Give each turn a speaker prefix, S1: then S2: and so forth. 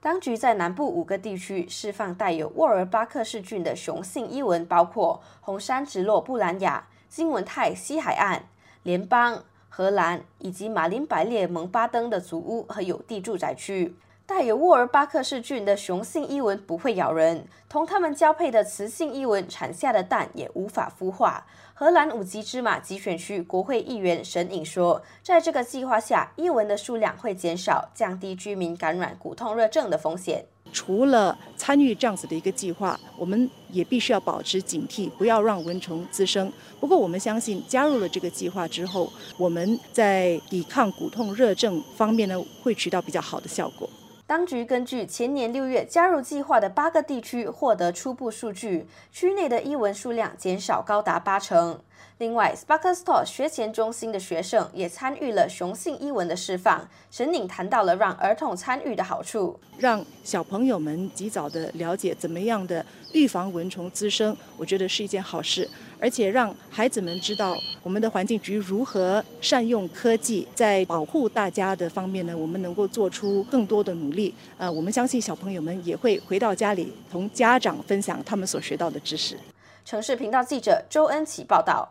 S1: 当局在南部五个地区释放带有沃尔巴克氏菌的雄性伊蚊，包括红山直落布兰雅、金文泰西海岸、联邦、荷兰以及马林百列蒙巴登的祖屋和有地住宅区。带有沃尔巴克氏菌的雄性伊蚊不会咬人，同它们交配的雌性伊蚊产下的蛋也无法孵化。荷兰五级芝麻集选区国会议员沈颖说，在这个计划下，伊蚊的数量会减少，降低居民感染骨痛热症的风险。
S2: 除了参与这样子的一个计划，我们也必须要保持警惕，不要让蚊虫滋生。不过，我们相信加入了这个计划之后，我们在抵抗骨痛热症方面呢，会取到比较好的效果。
S1: 当局根据前年六月加入计划的八个地区获得初步数据，区内的伊蚊数量减少高达八成。另外，Sparkstore 学前中心的学生也参与了雄性伊蚊的释放。沈宁谈到了让儿童参与的好处，
S2: 让小朋友们及早的了解怎么样的预防蚊虫滋生，我觉得是一件好事。而且让孩子们知道我们的环境局如何善用科技，在保护大家的方面呢，我们能够做出更多的努力。呃，我们相信小朋友们也会回到家里同家长分享他们所学到的知识。
S1: 城市频道记者周恩琪报道。